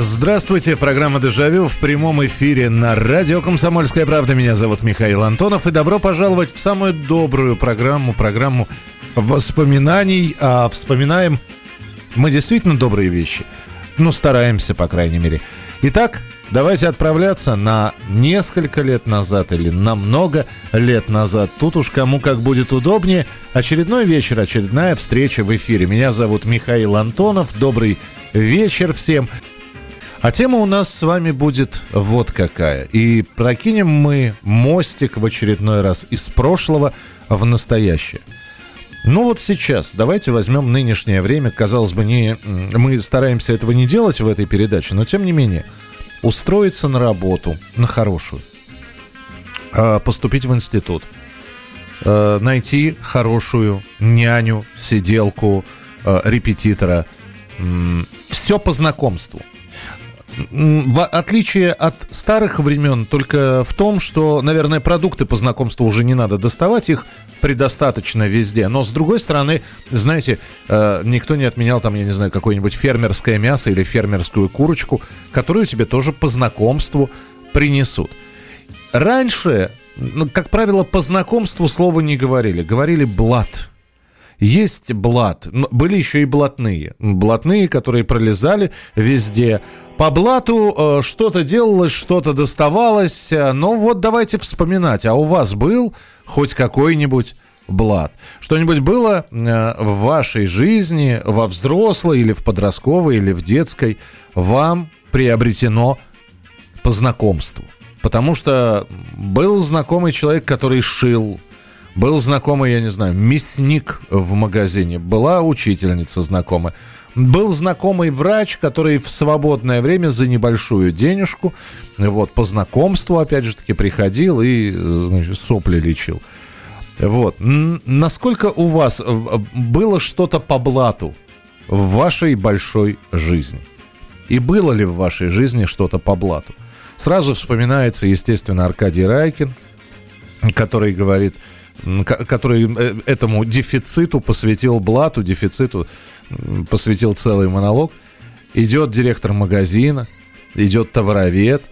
Здравствуйте, программа «Дежавю» в прямом эфире на радио «Комсомольская правда». Меня зовут Михаил Антонов, и добро пожаловать в самую добрую программу, программу воспоминаний. А вспоминаем мы действительно добрые вещи. Ну, стараемся, по крайней мере. Итак, давайте отправляться на несколько лет назад или на много лет назад. Тут уж кому как будет удобнее. Очередной вечер, очередная встреча в эфире. Меня зовут Михаил Антонов. Добрый вечер всем. А тема у нас с вами будет вот какая. И прокинем мы мостик в очередной раз из прошлого в настоящее. Ну вот сейчас, давайте возьмем нынешнее время. Казалось бы, не, мы стараемся этого не делать в этой передаче, но тем не менее, устроиться на работу, на хорошую, а, поступить в институт, а, найти хорошую няню, сиделку, а, репетитора. Все по знакомству. В отличие от старых времен только в том, что, наверное, продукты по знакомству уже не надо доставать, их предостаточно везде. Но, с другой стороны, знаете, э, никто не отменял там, я не знаю, какое-нибудь фермерское мясо или фермерскую курочку, которую тебе тоже по знакомству принесут. Раньше, ну, как правило, по знакомству слова не говорили. Говорили «блат». Есть блат, были еще и блатные. Блатные, которые пролезали везде. По блату э, что-то делалось, что-то доставалось. э, Но вот давайте вспоминать, а у вас был хоть какой-нибудь блат? Что-нибудь было э, в вашей жизни, во взрослой или в подростковой, или в детской, вам приобретено по знакомству? Потому что был знакомый человек, который шил, был знакомый, я не знаю, мясник в магазине, была учительница знакомая. Был знакомый врач, который в свободное время за небольшую денежку, вот, по знакомству, опять же таки, приходил и, значит, сопли лечил. Вот. Насколько у вас э, было что-то по блату в вашей большой жизни? И было ли в вашей жизни что-то по блату? Сразу вспоминается, естественно, Аркадий Райкин, который говорит, который э, этому дефициту посвятил блату, дефициту посвятил целый монолог. Идет директор магазина, идет товаровед,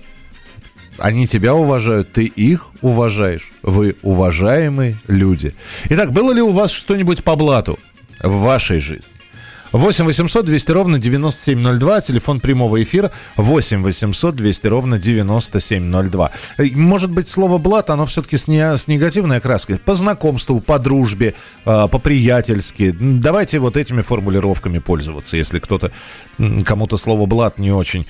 они тебя уважают, ты их уважаешь. Вы уважаемые люди. Итак, было ли у вас что-нибудь по блату в вашей жизни? 8 800 200 ровно 9702, телефон прямого эфира 8 800 200 ровно 9702. Э, Может быть, слово «блат», оно все-таки с, не- с негативной окраской. По знакомству, по дружбе, э, по-приятельски. Давайте вот этими формулировками пользоваться, если кто-то, кому-то слово «блат» не очень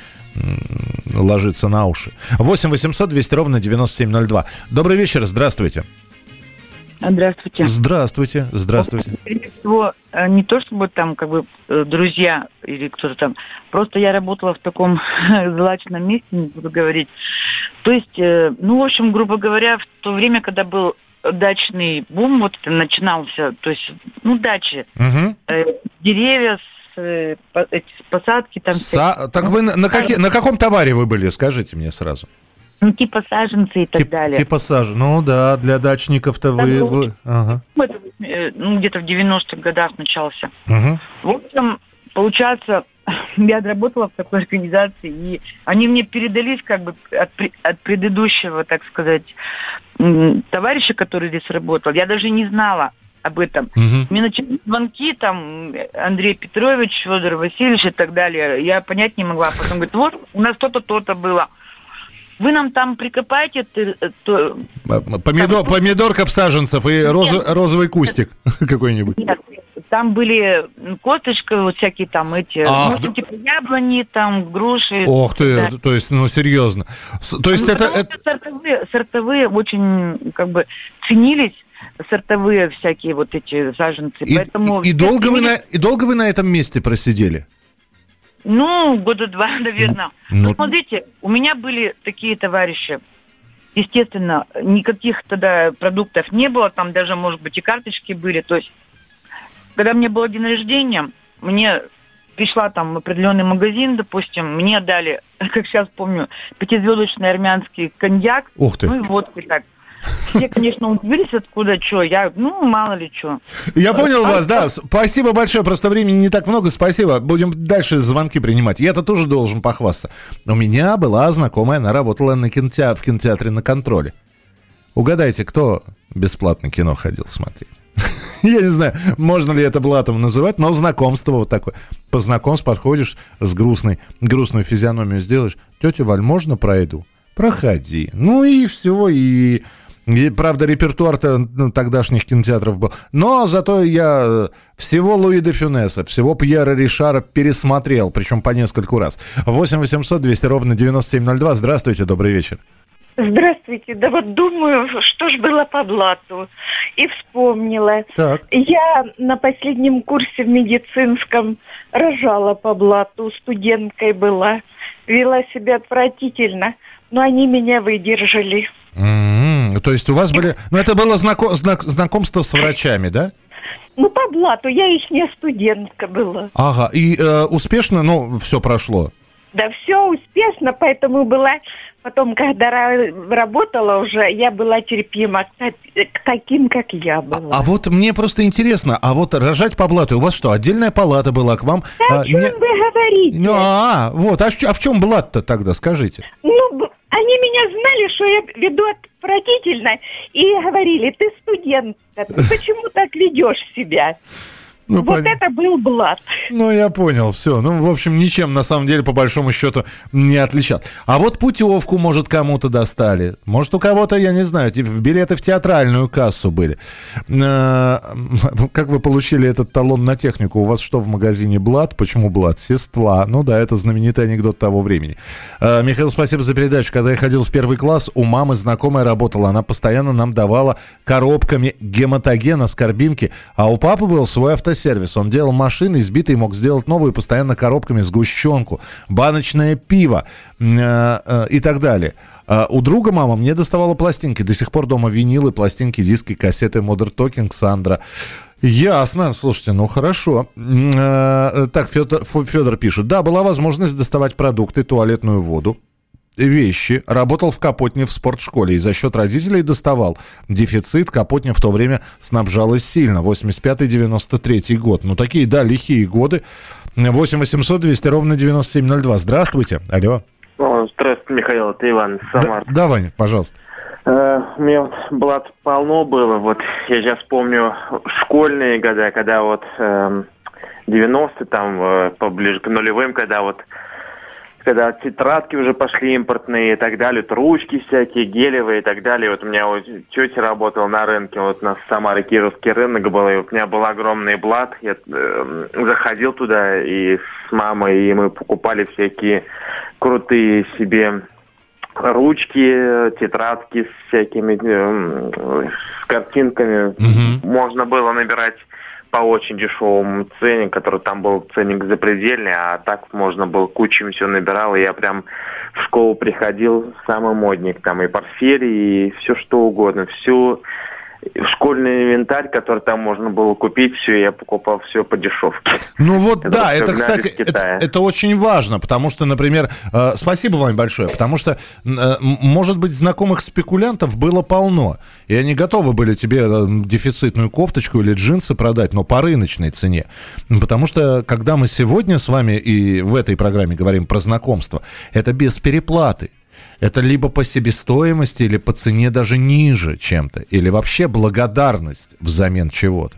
ложится на уши. 8 800 200 ровно 9702. Добрый вечер, здравствуйте. Здравствуйте. Здравствуйте, здравствуйте. Прежде всего, э, не то чтобы там как бы э, друзья или кто-то там, просто я работала в таком злачном месте, не буду говорить. То есть, э, ну, в общем, грубо говоря, в то время, когда был дачный бум, вот это начинался, то есть, ну, дачи, Мгм. э, деревья, эти посадки там, Са- Так вы на, на каки- на каком товаре вы были, скажите мне сразу? Ну, типа саженцы и так Тип- далее. Типа сажи. Ну да, для дачников-то вы... Ну, вы- ага. Это, э, ну, где-то в 90-х годах начался. Мгм. В общем, получается, я отработала в такой организации, и они мне передались как бы от, от предыдущего, так сказать, товарища, который здесь работал. Я даже не знала об этом. Мгм. Мне начали звонки, там, Андрей Петрович, Федор Васильевич и так далее. Я понять не могла. Потом говорит, вот, у нас то-то, то-то было. Вы нам там прикопаете э, то, Помидор, помидорка саженцев и розо- розовый кустик какой-нибудь. Нет, там были косточка, вот всякие там эти, Ах, ну, да. типа яблони, там груши. Ох ты, Да. то есть, ну серьезно. То есть Ну, это... это- сортовые, сортовые очень как бы ценились, сортовые всякие вот эти саженцы. И, Поэтому и долго вы на, и долго вы на этом месте просидели? Ну, года два, наверное. Ну- Ну, смотрите, у меня были такие товарищи. естественно, никаких тогда продуктов не было, там даже, может быть, и карточки были. То есть, когда мне было день рождения, мне пришла там в определенный магазин, допустим, мне дали, как сейчас помню, пятизвездочный армянский коньяк. Ух ты. Ну и водку так. Все, конечно, удивились, откуда что. Я, ну, мало ли что. Я понял а, вас, да. Спасибо большое. Просто времени не так много. Спасибо. Будем дальше звонки принимать. Я-то тоже должен похвастаться. У меня была знакомая, она работала на кинотеатре, в кинотеатре на контроле. Угадайте, кто бесплатно кино ходил смотреть? Я не знаю, можно ли это блатом называть, но знакомство вот такое. По знакомству подходишь с грустной, грустную физиономию сделаешь. Тетя Валь, можно пройду? Проходи. Ну и все, и... и правда, репертуар-то ну, тогдашних кинотеатров был. Но зато я э, всего Луи де Фюнеса, всего Пьера Ришара пересмотрел, причем по нескольку раз. 8 800 200 ровно 9702. Здравствуйте, добрый вечер. Здравствуйте. Да вот думаю, что ж было по блату. И вспомнила. Так. Я на последнем курсе в медицинском рожала по блату, студенткой была. Вела себя отвратительно, но они меня выдержали. Mm-hmm. То есть у вас были... Ну, это было знако... знак... знакомство с врачами, да? Ну, по блату. Я их не студентка была. Ага. И э, успешно, ну, все прошло? Да все успешно, поэтому была потом, когда работала уже, я была терпима к, к таким, как я была. А, а вот мне просто интересно, а вот рожать по блату, у вас что, отдельная палата была к вам? Да, а, о чем не... вы говорите? Ну, а, вот, а, а в чем блат-то тогда, скажите? Ну, они меня знали, что я веду отвратительно, и говорили, ты студентка, ты почему так ведешь себя? Ну, вот пон... это был блат. Ну, я понял, все. Ну, в общем, ничем, на самом деле, по большому счету, не отличал. А вот путевку, может, кому-то достали. Может, у кого-то, я не знаю, билеты в театральную кассу были. Э, как вы получили этот талон на технику? У вас что в магазине блат? Почему блат? Сестла. Ну да, это знаменитый анекдот того времени. Э, Михаил, спасибо за передачу. Когда я ходил в первый класс, у мамы знакомая работала. Она постоянно нам давала коробками гематогена с карбинки. А у папы был свой автосервис сервис. Он делал машины, избитые мог сделать новую постоянно коробками сгущенку, баночное пиво э, э, и так далее. Uh, у друга мама мне доставала пластинки. До сих пор дома винилы, пластинки, диски, кассеты Modern Talking, Сандра. Ясно. Слушайте, ну хорошо. Uh, так, Федор, Федор пишет. Да, была возможность доставать продукты, туалетную воду вещи, работал в Капотне в спортшколе и за счет родителей доставал. Дефицит Капотня в то время снабжалась сильно. 85-93 год. Ну, такие, да, лихие годы. 8 800 200 ровно 9702. Здравствуйте. Алло. О, здравствуйте, Михаил, это Иван Самар. Да, да Ваня, пожалуйста. Э, у меня вот блат полно было. Вот я сейчас помню школьные года, когда вот э, 90-е, там, э, поближе к нулевым, когда вот когда тетрадки уже пошли импортные и так далее, вот ручки всякие, гелевые и так далее. Вот у меня вот тетя работала на рынке, вот у нас в Самаре Кировский рынок был, и у меня был огромный блат. Я э, заходил туда и с мамой, и мы покупали всякие крутые себе ручки, тетрадки с всякими э, с картинками. Угу. Можно было набирать по очень дешевому цене, который там был ценник запредельный, а так можно было кучами все набирал, и я прям в школу приходил самый модник, там и портфель, и все что угодно, всю школьный инвентарь, который там можно было купить, все, я покупал все по дешевке. Ну вот это да, это, кстати, это, это очень важно, потому что, например, э, спасибо вам большое, потому что, э, может быть, знакомых спекулянтов было полно, и они готовы были тебе э, дефицитную кофточку или джинсы продать, но по рыночной цене. Потому что, когда мы сегодня с вами и в этой программе говорим про знакомство, это без переплаты. Это либо по себестоимости, или по цене даже ниже чем-то, или вообще благодарность взамен чего-то.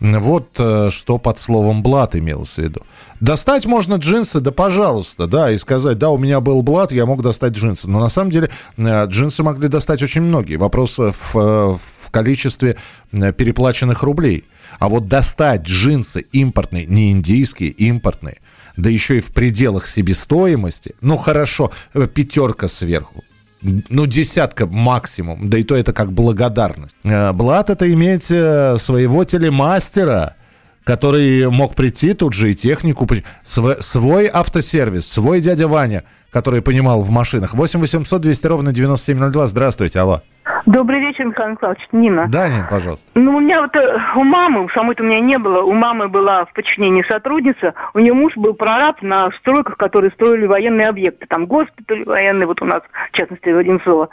Вот э, что под словом «блат» имелось в виду. Достать можно джинсы, да пожалуйста, да, и сказать, да, у меня был блат, я мог достать джинсы. Но на самом деле э, джинсы могли достать очень многие. Вопрос в, э, в количестве переплаченных рублей. А вот достать джинсы импортные, не индийские, импортные – да еще и в пределах себестоимости, ну хорошо, э, пятерка сверху, ну, десятка максимум, да и то это как благодарность. Э, Блат это иметь э, своего телемастера, который мог прийти тут же и технику, свой, автосервис, свой дядя Ваня, который понимал в машинах. 8 800 200 ровно 9702. Здравствуйте, алло. Добрый вечер, Михаил Михайлович. Нина. Да, Нина, пожалуйста. Ну, у меня вот э, у мамы, самой-то у меня не было, у мамы была в подчинении сотрудница, у нее муж был прораб на стройках, которые строили военные объекты, там госпиталь военный, вот у нас, в частности, в Одинцово.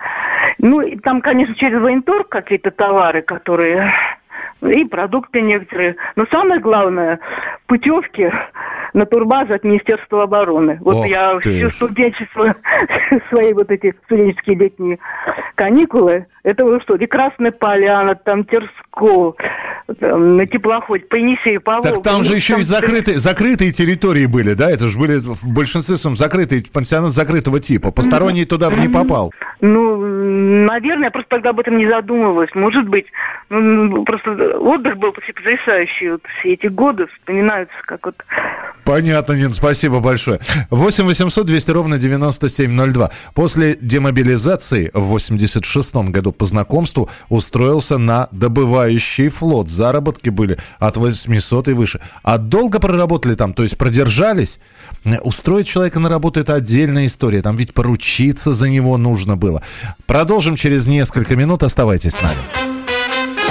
Ну, и там, конечно, через военторг какие-то товары, которые и продукты некоторые. Но самое главное, путевки на турбазу от Министерства обороны. Вот Ох я всю студенчество, свои вот эти студенческие летние каникулы, это вот что, Красная Поляна, там Терско, там, на теплоходе, по Енисею, по Так там же ну, еще там... и закрытые, закрытые территории были, да? Это же были в большинстве своем закрытые, пансионат закрытого типа. Посторонний туда бы не попал. Ну, наверное, я просто тогда об этом не задумывалась. Может быть, ну, просто отдых был потрясающий. Вот все эти годы вспоминаются как вот Понятно, Нин, спасибо большое. 8 800 200 ровно 9702. После демобилизации в 86 году по знакомству устроился на добывающий флот. Заработки были от 800 и выше. А долго проработали там, то есть продержались? Устроить человека на работу – это отдельная история. Там ведь поручиться за него нужно было. Продолжим через несколько минут. Оставайтесь с нами.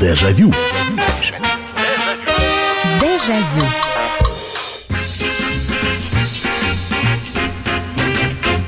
Дежавю. Дежавю.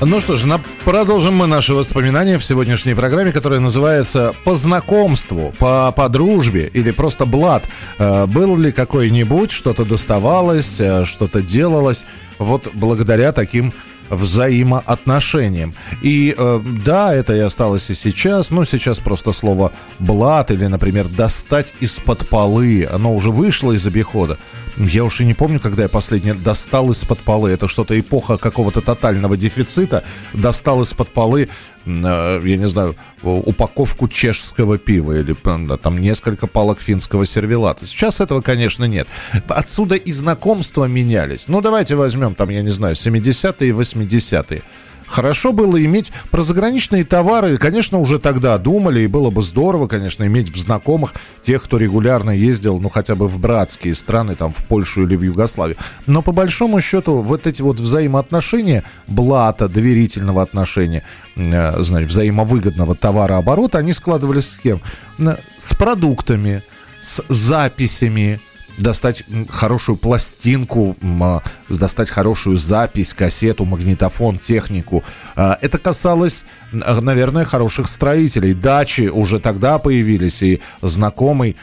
Ну что ж, на... продолжим мы наши воспоминания в сегодняшней программе, которая называется «По знакомству», «По, по дружбе» или просто «Блад». Э, был ли какой-нибудь, что-то доставалось, э, что-то делалось вот благодаря таким взаимоотношениям. И э, да, это и осталось и сейчас, но сейчас просто слово «блат» или, например, «достать из-под полы», оно уже вышло из обихода. Я уж и не помню, когда я последний достал из-под полы. Это что-то эпоха какого-то тотального дефицита. Достал из-под полы, э, я не знаю, упаковку чешского пива или там несколько палок финского сервелата. Сейчас этого, конечно, нет. Отсюда и знакомства менялись. Ну, давайте возьмем там, я не знаю, 70-е и 80-е. Хорошо было иметь про заграничные товары, конечно, уже тогда думали, и было бы здорово, конечно, иметь в знакомых тех, кто регулярно ездил, ну, хотя бы в братские страны, там, в Польшу или в Югославию. Но по большому счету вот эти вот взаимоотношения, блата, доверительного отношения, э, знаете, взаимовыгодного товарооборота, они складывались с кем? С продуктами, с записями, достать хорошую пластинку, а, достать хорошую запись, кассету, магнитофон, технику. А, это касалось, наверное, хороших строителей. Дачи уже тогда появились, и знакомый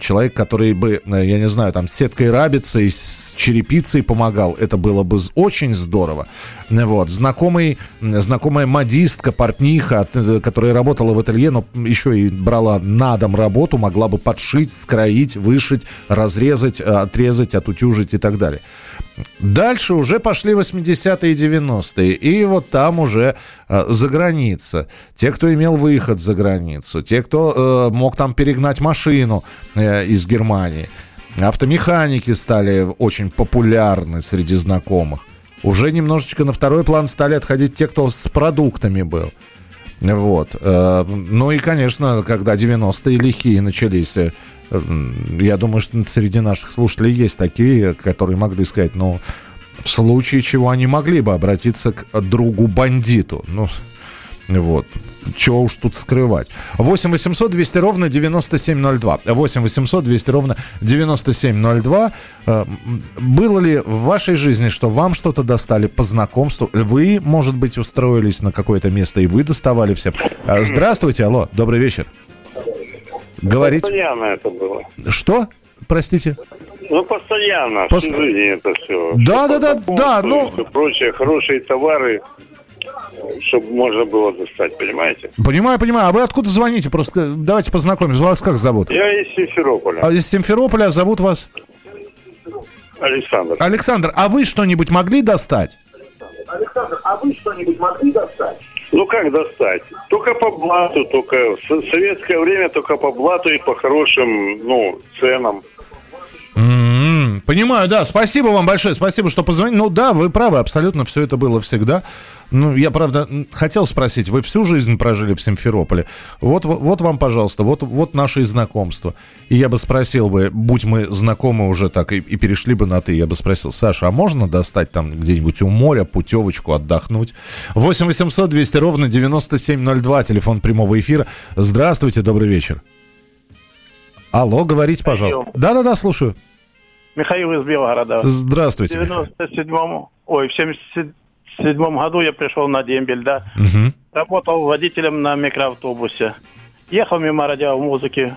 человек, который бы, э, я не знаю, там, с сеткой рабицы, с черепицей помогал, это было бы очень здорово. Вот. Знакомый, знакомая модистка, портниха, э, которая работала в ателье, но еще и брала на дом работу, могла бы подшить, скроить, вышить, разрезать, отрезать, отутюжить и так далее. Дальше уже пошли 80-е и 90-е. И вот там уже э, за граница. Те, кто имел выход за границу. Те, кто э, мог там перегнать машину э, из Германии. Автомеханики стали очень популярны среди знакомых. Уже немножечко на второй план стали отходить те, кто с продуктами был. Вот. Э, ну и, конечно, когда 90-е лихие начались, э, я думаю, что среди наших слушателей есть такие, которые могли сказать, ну, в случае чего они могли бы обратиться к другу-бандиту. Ну, вот. Чего уж тут скрывать. 8 800 200 ровно 9702. 8 800 200 ровно 9702. Э, было ли в вашей жизни, что вам что-то достали по знакомству? Вы, может быть, устроились на какое-то место, и вы доставали всем. Э, здравствуйте, алло, добрый вечер. Говорить? Постоянно это было. Что? Простите? Ну, постоянно, Пост... в жизни это все. Да, да, да, да, ну... Все прочее, хорошие товары, чтобы можно было достать, понимаете? Понимаю, понимаю. А вы откуда звоните? Просто давайте познакомимся. Вас как зовут? Я из Симферополя. А из Симферополя а зовут вас? Александр. Александр, а вы что-нибудь могли достать? Александр, а вы что-нибудь могли достать? Ну как достать? Только по блату, только в советское время только по блату и по хорошим, ну, ценам. Понимаю, да. Спасибо вам большое. Спасибо, что позвонили. Ну да, вы правы, абсолютно все это было всегда. Ну, я, правда, хотел спросить, вы всю жизнь прожили в Симферополе. Вот, вот, вот вам, пожалуйста, вот, вот наше знакомство. И я бы спросил бы, будь мы знакомы уже так и, и перешли бы на «ты», я бы спросил, Саша, а можно достать там где-нибудь у моря путевочку отдохнуть? 8 800 200 ровно 9702, телефон прямого эфира. Здравствуйте, добрый вечер. Алло, говорите, пожалуйста. Да-да-да, слушаю. Михаил из Белгорода. Здравствуйте. В 97-м, ой, в 77 седьмом году я пришел на дембель, да. Угу. Работал водителем на микроавтобусе. Ехал мимо радиомузыки.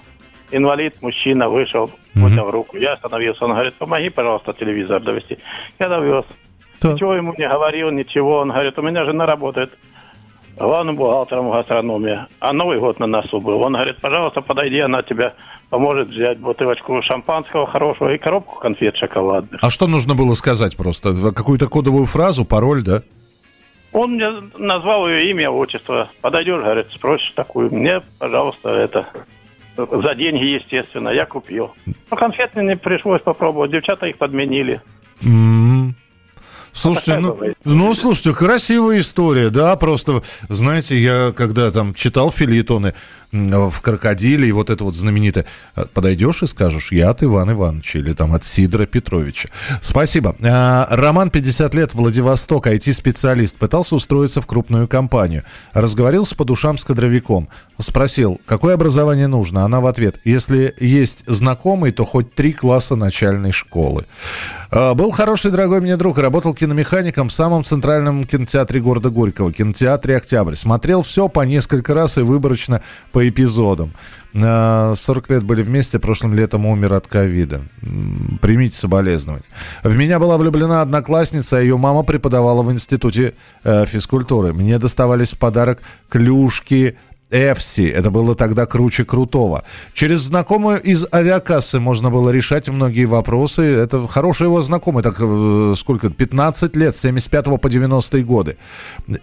Инвалид, мужчина, вышел, угу. поднял руку. Я остановился. Он говорит, помоги, пожалуйста, телевизор довести. Я довез. Так. Ничего ему не говорил, ничего. Он говорит, у меня жена работает главным бухгалтером гастрономии. А Новый год на носу был. Он говорит, пожалуйста, подойди, она тебя поможет взять бутылочку шампанского хорошего и коробку конфет шоколадных. А что нужно было сказать просто? Какую-то кодовую фразу, пароль, да? Он мне назвал ее имя, отчество. Подойдешь, говорит, спросишь такую. Мне, пожалуйста, это... За деньги, естественно, я купил. Ну, конфет мне пришлось попробовать. Девчата их подменили. Mm-hmm. Слушайте, ну, ну, слушайте, красивая история, да, просто, знаете, я когда там читал филитоны в «Крокодиле» и вот это вот знаменитое, подойдешь и скажешь, я от Ивана Ивановича или там от Сидора Петровича. Спасибо. А, Роман, 50 лет, Владивосток, IT-специалист, пытался устроиться в крупную компанию. Разговорился по душам с кадровиком. Спросил, какое образование нужно? Она в ответ, если есть знакомый, то хоть три класса начальной школы. А, был хороший, дорогой мне друг, работал киномехаником в самом центральном кинотеатре города Горького, кинотеатре «Октябрь». Смотрел все по несколько раз и выборочно по эпизодам. 40 а, лет были вместе, прошлым летом умер от ковида. Примите соболезнования. В меня была влюблена одноклассница, а ее мама преподавала в институте э, физкультуры. Мне доставались в подарок клюшки, Эфси. Это было тогда круче крутого. Через знакомую из авиакассы можно было решать многие вопросы. Это хороший его знакомый, так э, сколько, 15 лет, с 75 по 90 годы.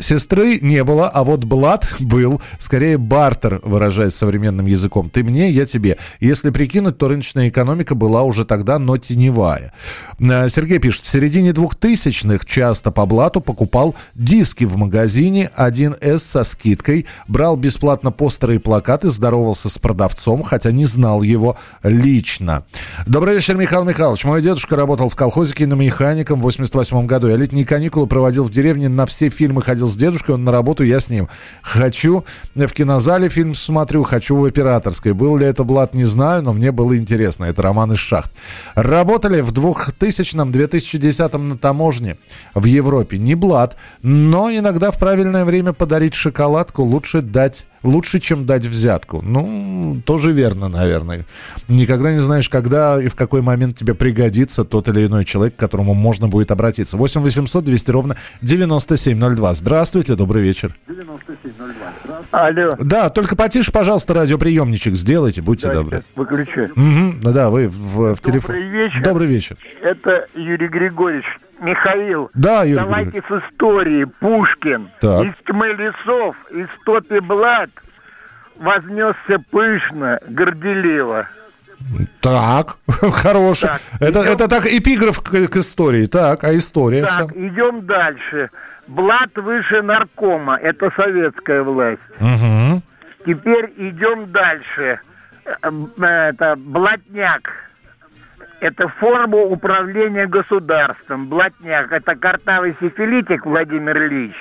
Сестры не было, а вот Блад был, скорее бартер, выражаясь современным языком. Ты мне, я тебе. Если прикинуть, то рыночная экономика была уже тогда, но теневая. Э, Сергей пишет, в середине 2000-х часто по блату покупал диски в магазине 1С со скидкой, брал бесплатно бесплатно постеры и плакаты, здоровался с продавцом, хотя не знал его лично. Добрый вечер, Михаил Михайлович. Мой дедушка работал в колхозе киномехаником в 88 году. Я летние каникулы проводил в деревне, на все фильмы ходил с дедушкой, он на работу, я с ним. Хочу в кинозале фильм смотрю, хочу в операторской. Был ли это блат, не знаю, но мне было интересно. Это роман из шахт. Работали в 2000-2010 на таможне в Европе. Не блат, но иногда в правильное время подарить шоколадку лучше дать лучше, чем дать взятку. Ну, тоже верно, наверное. Никогда не знаешь, когда и в какой момент тебе пригодится тот или иной человек, к которому можно будет обратиться. 8 800 200 ровно 9702. Здравствуйте, добрый вечер. 9702. Алло. Да, только потише, пожалуйста, радиоприемничек сделайте, будьте Дайте, добры. Выключу. Угу, ну да, вы в, в телефон. Добрый вечер. Добрый вечер. Это Юрий Григорьевич. Михаил, да, Юрий давайте с истории. Пушкин так. из тьмы лесов, из топи блат вознесся пышно, горделиво. Так, хороший. Так, это, идем... это так эпиграф к, к истории. Так, а история? Так, сам? идем дальше. Блат выше наркома. Это советская власть. Угу. Теперь идем дальше. Э, это блатняк. Это форма управления государством. Блатняк. Это картавый сифилитик Владимир Ильич.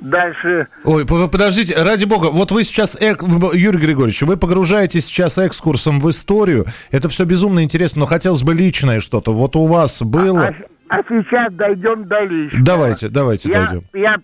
Дальше... Ой, подождите, ради бога, вот вы сейчас, Юрий Григорьевич, вы погружаетесь сейчас экскурсом в историю. Это все безумно интересно, но хотелось бы личное что-то. Вот у вас было... А, а, а сейчас дойдем до личного. Давайте, давайте я, дойдем. Я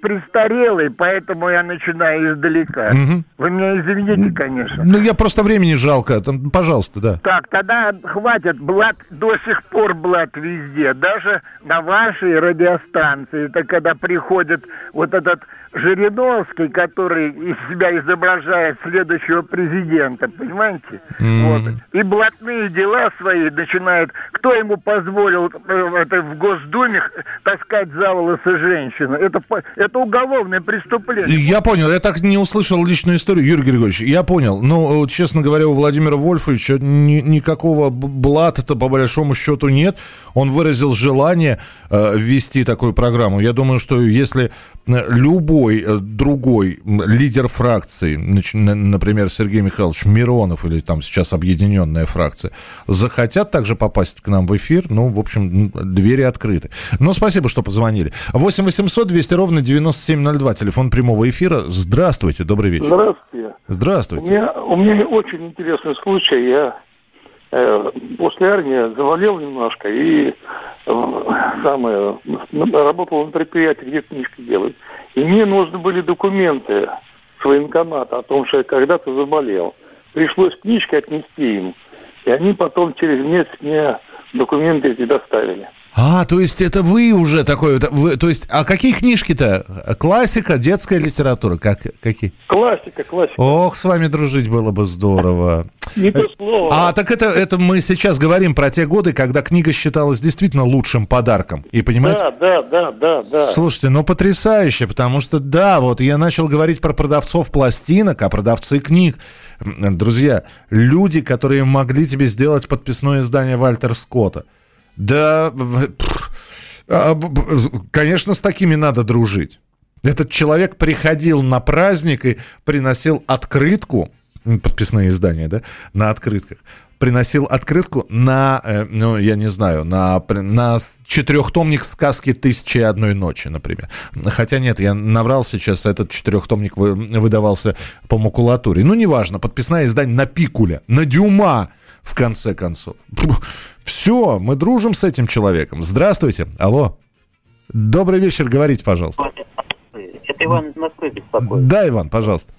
престарелый, поэтому я начинаю издалека. Угу. Вы меня извините, конечно. Ну, я просто времени жалко. Там, пожалуйста, да. Так, тогда хватит. Блат до сих пор блат везде. Даже на вашей радиостанции. Это когда приходит вот этот Жириновский, который из себя изображает следующего президента, понимаете? Mm. Вот. И блатные дела свои начинает. Кто ему позволил э, это в Госдуме таскать за волосы женщины? Это, это уголовное преступление. Я понял. Я так не услышал личную историю, Юрий Григорьевич. Я понял. Но, ну, честно говоря, у Владимира Вольфовича ни, никакого блата-то по большому счету нет. Он выразил желание э, ввести такую программу. Я думаю, что если э, любой любой э, другой лидер фракции, например, Сергей Михайлович Миронов или там сейчас объединенная фракция, захотят также попасть к нам в эфир, ну, в общем, двери открыты. Но спасибо, что позвонили. 8 800 200 ровно 9702, телефон прямого эфира. Здравствуйте, добрый вечер. Здравствуйте. Здравствуйте. У меня, у меня очень интересный случай. Я э, после армии заболел немножко и э, самое, работал на предприятии, где книжки делают. И мне нужны были документы с военкомата о том, что я когда-то заболел. Пришлось книжки отнести им. И они потом через месяц мне документы эти доставили. А, то есть это вы уже такой, вы, то есть, а какие книжки-то? Классика, детская литература, как, какие? Классика, классика. Ох, с вами дружить было бы здорово. Не то слово. А, так это, это мы сейчас говорим про те годы, когда книга считалась действительно лучшим подарком. И понимаете? Да, да, да, да, да. Слушайте, ну потрясающе, потому что, да, вот я начал говорить про продавцов пластинок, а продавцы книг. Друзья, люди, которые могли тебе сделать подписное издание Вальтер Скотта. Да, а, конечно, с такими надо дружить. Этот человек приходил на праздник и приносил открытку, подписные издания, да, на открытках, приносил открытку на, э, ну, я не знаю, на, на четырехтомник сказки «Тысячи и одной ночи», например. Хотя нет, я наврал сейчас, этот четырехтомник выдавался по макулатуре. Ну, неважно, подписное издание на Пикуля, на Дюма, в конце концов. Все, мы дружим с этим человеком. Здравствуйте. Алло. Добрый вечер, говорите, пожалуйста. Это Иван из Москвы беспокоит. Да, Иван, пожалуйста.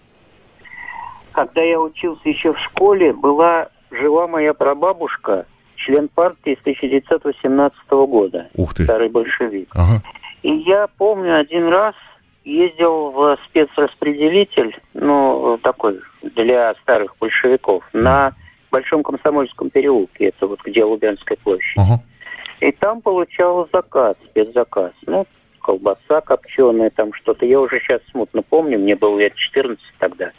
Когда я учился еще в школе, была жива моя прабабушка, член партии с 1918 года. Ух ты. Старый большевик. Ага. И я помню, один раз ездил в спецраспределитель, ну, такой, для старых большевиков, на Большом Комсомольском переулке, это вот где Лубянская площадь. Ага. И там получал заказ, спецзаказ. Ну, колбаса копченая, там что-то. Я уже сейчас смутно помню, мне было лет 14 тогда.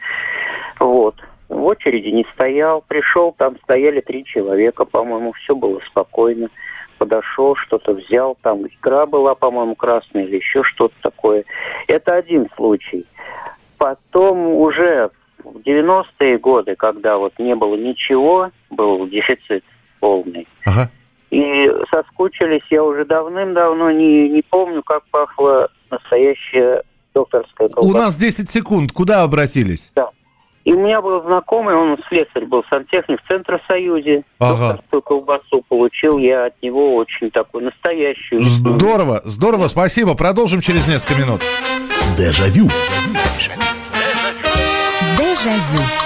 Вот. В очереди не стоял, пришел, там стояли три человека, по-моему, все было спокойно. Подошел, что-то взял, там икра была, по-моему, красная или еще что-то такое. Это один случай. Потом уже в 90-е годы, когда вот не было ничего, был дефицит полный. Ага. И соскучились, я уже давным-давно не, не помню, как пахла настоящая докторская колбаса. У нас 10 секунд. Куда обратились? Да. И у меня был знакомый, он слесарь был сантехник в Центросоюзе. Ага. Докторскую колбасу получил я от него очень такую настоящую. Здорово, здорово, спасибо. Продолжим через несколько минут. Дежавю. Дежавю.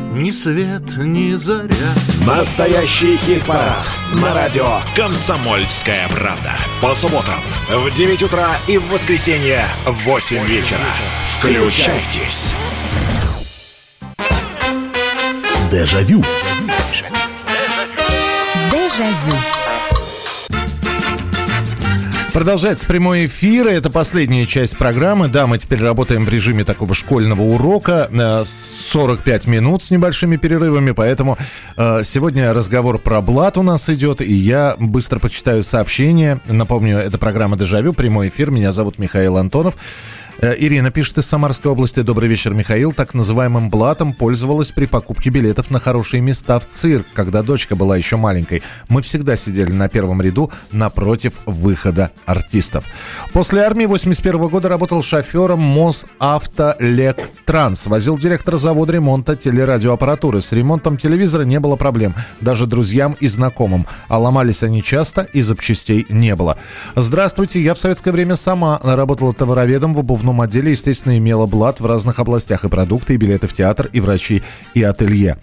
ни свет, ни заря. Настоящий хит-парад на радио «Комсомольская правда». По субботам в 9 утра и в воскресенье в 8 вечера. Включайтесь. Дежавю. Дежавю. Продолжается прямой эфир. Это последняя часть программы. Да, мы теперь работаем в режиме такого школьного урока. 45 минут с небольшими перерывами, поэтому э, сегодня разговор про блат у нас идет, и я быстро почитаю сообщения. Напомню, это программа «Дежавю», прямой эфир. Меня зовут Михаил Антонов. Э, Ирина пишет из Самарской области. Добрый вечер, Михаил. Так называемым блатом пользовалась при покупке билетов на хорошие места в цирк, когда дочка была еще маленькой. Мы всегда сидели на первом ряду напротив выхода артистов. После армии 81 года работал шофером Мосавтолектрансс. Возил директора завода ремонта телерадиоаппаратуры. С ремонтом телевизора не было проблем. Даже друзьям и знакомым. А ломались они часто и запчастей не было. Здравствуйте, я в советское время сама работала товароведом в обувном основном отделе, естественно, имела блат в разных областях и продукты, и билеты в театр, и врачи, и ателье.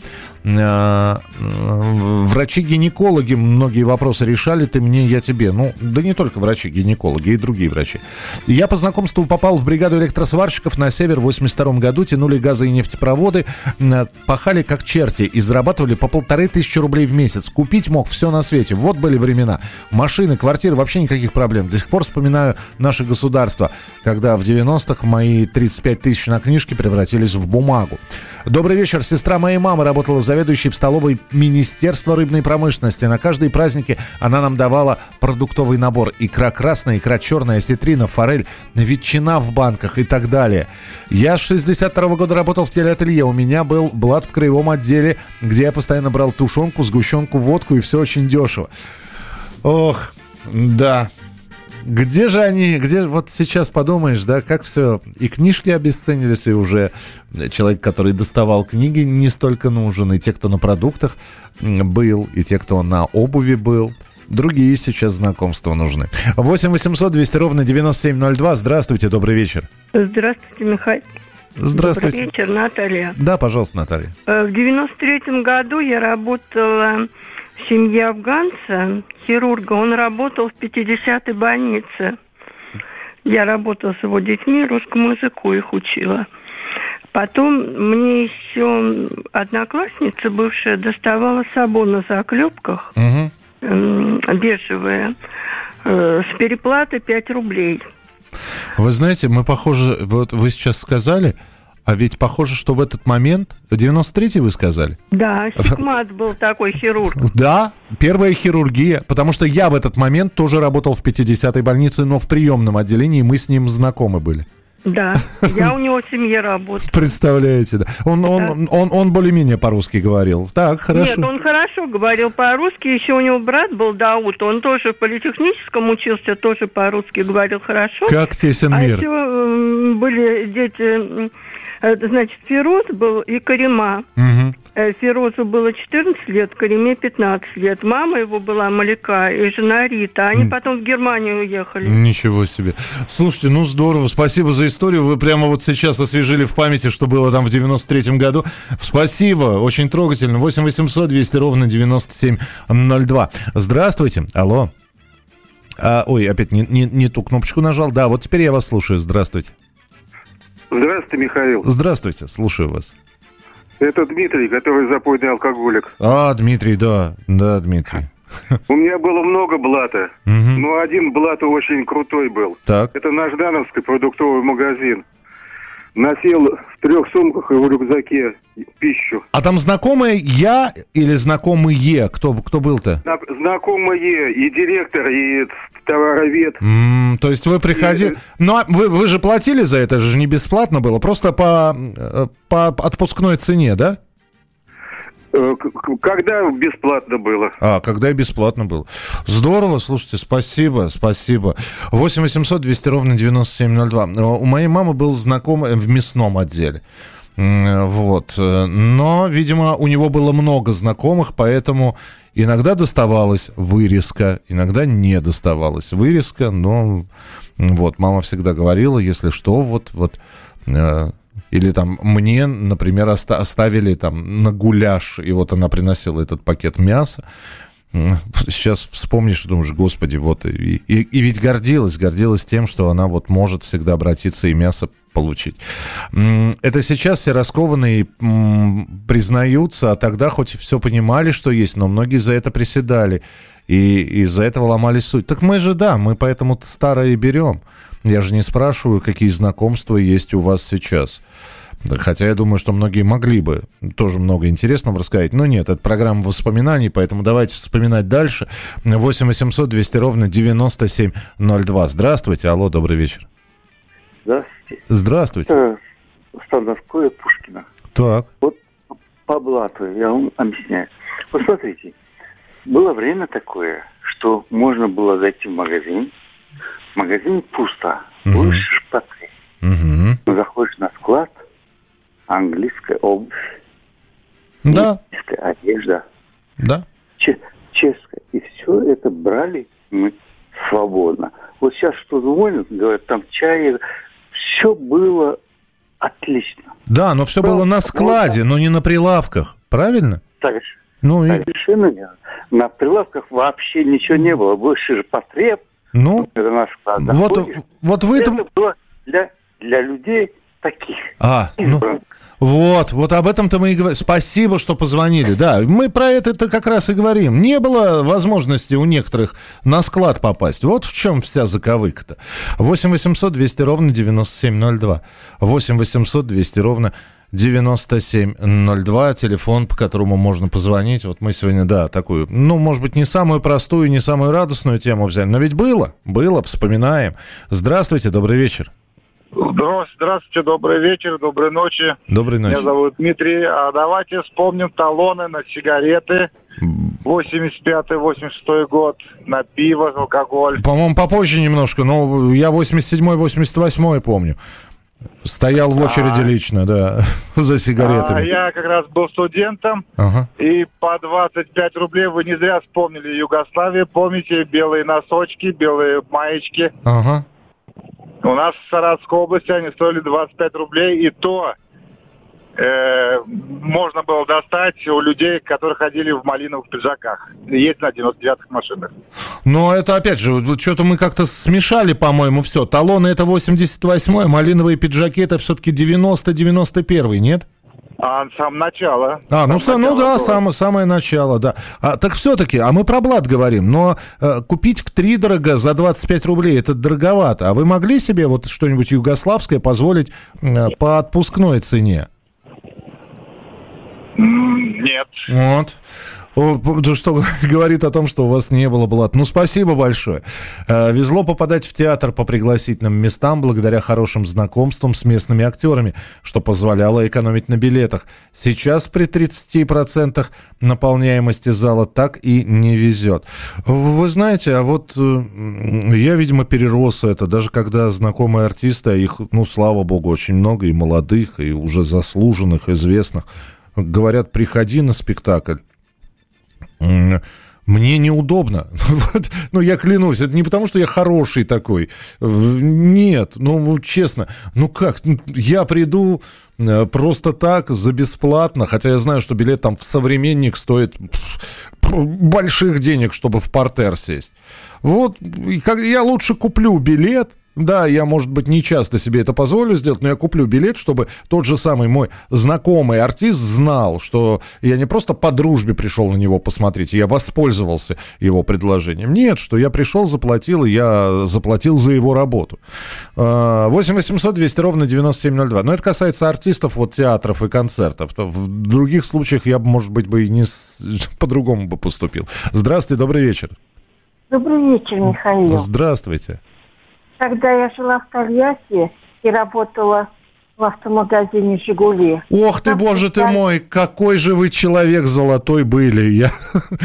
Э, врачи-гинекологи многие вопросы решали, ты мне, я тебе. Ну, да не только врачи-гинекологи, и другие врачи. Я по знакомству попал в бригаду электросварщиков на север в 82 году, тянули газы и нефтепроводы, пахали как черти и зарабатывали по полторы тысячи рублей в месяц. Купить мог все на свете. Вот были времена. Машины, квартиры, вообще никаких проблем. До сих пор вспоминаю наше государство, когда в 90-х мои 35 тысяч на книжке превратились в бумагу. Добрый вечер. Сестра моей мамы работала заведующей в столовой Министерства рыбной промышленности. На каждые праздники она нам давала продуктовый набор. Икра красная, икра черная, осетрина, форель, ветчина в банках и так далее. Я с 62 года работал в телеателье. У меня был блат в краевом отделе, где я постоянно брал тушенку, сгущенку, водку и все очень дешево. Ох, да, где же они, где вот сейчас подумаешь, да, как все, и книжки обесценились, и уже человек, который доставал книги, не столько нужен, и те, кто на продуктах был, и те, кто на обуви был. Другие сейчас знакомства нужны. 8 800 200 ровно 9702. Здравствуйте, добрый вечер. Здравствуйте, Михаил. Здравствуйте. Добрый вечер, Наталья. Да, пожалуйста, Наталья. Э, в 93 году я работала в семье афганца, хирурга. Он работал в 50-й больнице. Я работала с его детьми, русскому языку их учила. Потом мне еще одноклассница бывшая доставала сабон на заклепках, угу. бежевые, э, с переплаты 5 рублей. Вы знаете, мы похоже, вот вы сейчас сказали, а ведь похоже, что в этот момент... 93-й вы сказали? Да, Сигмат был такой хирург. Да, первая хирургия. Потому что я в этот момент тоже работал в 50-й больнице, но в приемном отделении мы с ним знакомы были. Да, я у него в семье работаю. Представляете, да. Он, да. он, он, он более-менее по-русски говорил. Так, хорошо. Нет, он хорошо говорил по-русски. Еще у него брат был Дауд, он тоже в политехническом учился, тоже по-русски говорил хорошо. Как тесен мир. А еще были дети Значит, Фероз был и Карима. Угу. Ферозу было 14 лет, Кариме 15 лет. Мама его была Малика и жена Рита. Они потом в Германию уехали. Ничего себе. Слушайте, ну здорово. Спасибо за историю. Вы прямо вот сейчас освежили в памяти, что было там в 93-м году. Спасибо. Очень трогательно. 8 800 200 ровно 9702. Здравствуйте. Алло. А, ой, опять не, не, не ту кнопочку нажал. Да, вот теперь я вас слушаю. Здравствуйте. Здравствуйте, Михаил. Здравствуйте, слушаю вас. Это Дмитрий, который запойный алкоголик. А, Дмитрий, да, да, Дмитрий. У меня было много блата, но один блат очень крутой был. Так. Это наш Дановский продуктовый магазин носил в трех сумках и в рюкзаке пищу. А там знакомые я или знакомые? Кто, кто был-то? Знакомые и директор, и товаровед. Mm, то есть вы приходили... И... Ну, а вы, вы же платили за это, это же не бесплатно было, просто по, э, по отпускной цене, да? Э, когда бесплатно было. А, когда и бесплатно было. Здорово, слушайте, спасибо, спасибо. 8 800 200 ровно 9702. Э, у моей мамы был знакомый в мясном отделе. Вот. Но, видимо, у него было много знакомых, поэтому иногда доставалась вырезка, иногда не доставалась вырезка, но вот, мама всегда говорила, если что, вот, вот, э, или там мне, например, оста- оставили там на гуляш, и вот она приносила этот пакет мяса. Сейчас вспомнишь, думаешь, господи, вот, и, и, и ведь гордилась, гордилась тем, что она вот может всегда обратиться и мясо получить. Это сейчас все раскованные признаются, а тогда хоть все понимали, что есть, но многие за это приседали и из-за этого ломали суть. Так мы же, да, мы поэтому старое берем. Я же не спрашиваю, какие знакомства есть у вас сейчас. Хотя я думаю, что многие могли бы тоже много интересного рассказать. Но нет, это программа воспоминаний, поэтому давайте вспоминать дальше. 8 800 200 ровно 9702. Здравствуйте, алло, добрый вечер. Здравствуйте. Здравствуйте. Это Стандарское Пушкина. Так. Вот по блату я вам объясняю. Вот смотрите, было время такое, что можно было зайти в магазин, в магазине пусто, угу. будешь шпацы. Угу. Заходишь на склад, английская обувь, да. английская одежда, да. чешская. И все это брали мы свободно. Вот сейчас что звонят, говорят, там чай, все было отлично. Да, но все было на складе, но не на прилавках, правильно? Так, ну, совершенно и... верно. На прилавках вообще ничего не было. Больше же потреб. Ну, на склад. Вот, вот в этом... Это было для, для людей таких. А, ну, вот, вот об этом-то мы и говорим. Спасибо, что позвонили. Да, мы про это -то как раз и говорим. Не было возможности у некоторых на склад попасть. Вот в чем вся заковыка-то. 8 800 200 ровно 9702. 8 800 200 ровно 9702, телефон, по которому можно позвонить. Вот мы сегодня, да, такую, ну, может быть, не самую простую, не самую радостную тему взяли, но ведь было, было, вспоминаем. Здравствуйте, добрый вечер. Здравствуйте, добрый вечер, доброй ночи. Доброй ночи. Меня зовут Дмитрий. А давайте вспомним талоны на сигареты. 85-86 год, на пиво, алкоголь. По-моему, попозже немножко, но я 87-88 помню. Стоял в очереди а, лично, да, за сигаретами. А, я как раз был студентом, ага. и по 25 рублей вы не зря вспомнили Югославию. Помните белые носочки, белые маечки? Ага. У нас в Саратовской области они стоили 25 рублей, и то э, можно было достать у людей, которые ходили в малиновых пиджаках. Есть на 99-х машинах. Но это, опять же, что-то мы как-то смешали, по-моему, все. Талоны это 88-й, малиновые пиджаки это все-таки 90-91, нет? А сам начало. А, ну, сам, ну да, сам, самое начало, да. А, так все-таки, а мы про блат говорим, но э, купить в три дорого за 25 рублей, это дороговато. А вы могли себе вот что-нибудь югославское позволить э, по отпускной цене? Нет. Вот что говорит о том, что у вас не было блат. Ну, спасибо большое. Э, везло попадать в театр по пригласительным местам благодаря хорошим знакомствам с местными актерами, что позволяло экономить на билетах. Сейчас при 30% наполняемости зала так и не везет. Вы знаете, а вот э, я, видимо, перерос это, даже когда знакомые артисты, а их, ну, слава богу, очень много, и молодых, и уже заслуженных, известных, говорят, приходи на спектакль мне неудобно. Вот, ну, я клянусь, это не потому, что я хороший такой. Нет, ну, честно, ну как, ну, я приду э, просто так, за бесплатно, хотя я знаю, что билет там в «Современник» стоит больших денег, чтобы в портер сесть. Вот, я лучше куплю билет, да, я, может быть, не часто себе это позволю сделать, но я куплю билет, чтобы тот же самый мой знакомый артист знал, что я не просто по дружбе пришел на него посмотреть, я воспользовался его предложением. Нет, что я пришел, заплатил, и я заплатил за его работу. 8 800 200 ровно 9702. Но это касается артистов, вот театров и концертов. В других случаях я, может быть, бы и не по-другому бы поступил. Здравствуйте, добрый вечер. Добрый вечер, Михаил. Здравствуйте. Когда я жила в Тольятти и работала в автомагазине «Жигули». Ох ты, боже ты мой, какой же вы человек золотой были. Я...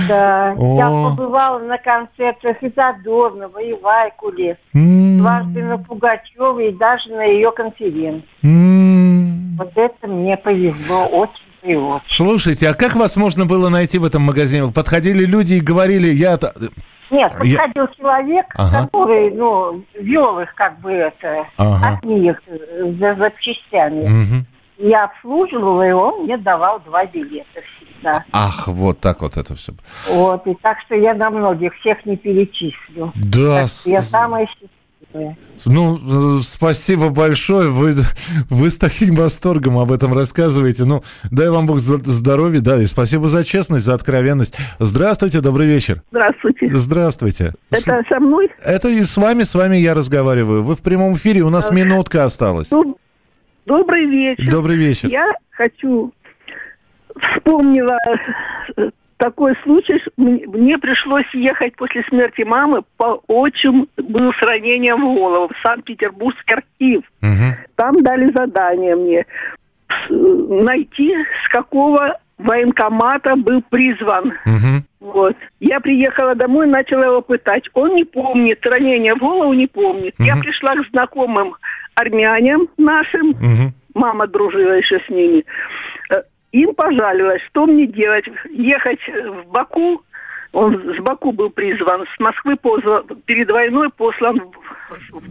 Да, О. я побывала на концертах и Задорнова, и Вайкуле, м-м. дважды на Пугачеве и даже на ее конференции. М-м. Вот это мне повезло очень и вот. Слушайте, а как вас можно было найти в этом магазине? Подходили люди и говорили, я нет, подходил я... человек, ага. который, ну, вел их как бы это, ага. от них за запчастями. Угу. Я обслуживала его, он мне давал два билета всегда. Ах, вот так вот это все. Вот, и так что я на многих всех не перечислю. Да. я самая счастливая ну, спасибо большое. Вы, вы с таким восторгом об этом рассказываете. Ну, дай вам Бог здоровья, да, и спасибо за честность, за откровенность. Здравствуйте, добрый вечер. Здравствуйте. Здравствуйте. Это со мной? Это и с вами, с вами я разговариваю. Вы в прямом эфире, у нас минутка осталась. Добрый вечер. Добрый вечер. Я хочу вспомнила такой случай, мне пришлось ехать после смерти мамы, по отчим был с ранением в голову в Санкт-Петербургский архив. Угу. там дали задание мне найти, с какого военкомата был призван. Угу. Вот. Я приехала домой, начала его пытать. Он не помнит, ранения в голову не помнит. Угу. Я пришла к знакомым армянам нашим. Угу. Мама дружила еще с ними. Им пожалилась, что мне делать? Ехать в Баку он с Баку был призван, с Москвы позван, перед войной послан.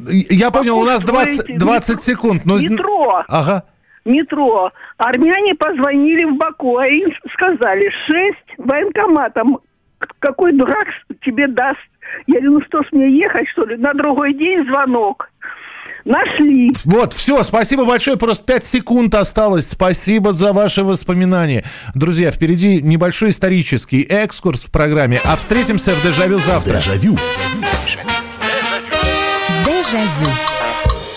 Я понял, у нас 20, 20 секунд. Но... Метро. Ага. Метро. Армяне позвонили в Баку, а им сказали, шесть военкоматом. Какой дурак тебе даст? Я говорю, ну что ж мне ехать, что ли? На другой день звонок. Нашли. Вот, все, спасибо большое. Просто 5 секунд осталось. Спасибо за ваши воспоминания. Друзья, впереди небольшой исторический экскурс в программе. А встретимся в Дежавю завтра. Дежавю. Дежавю.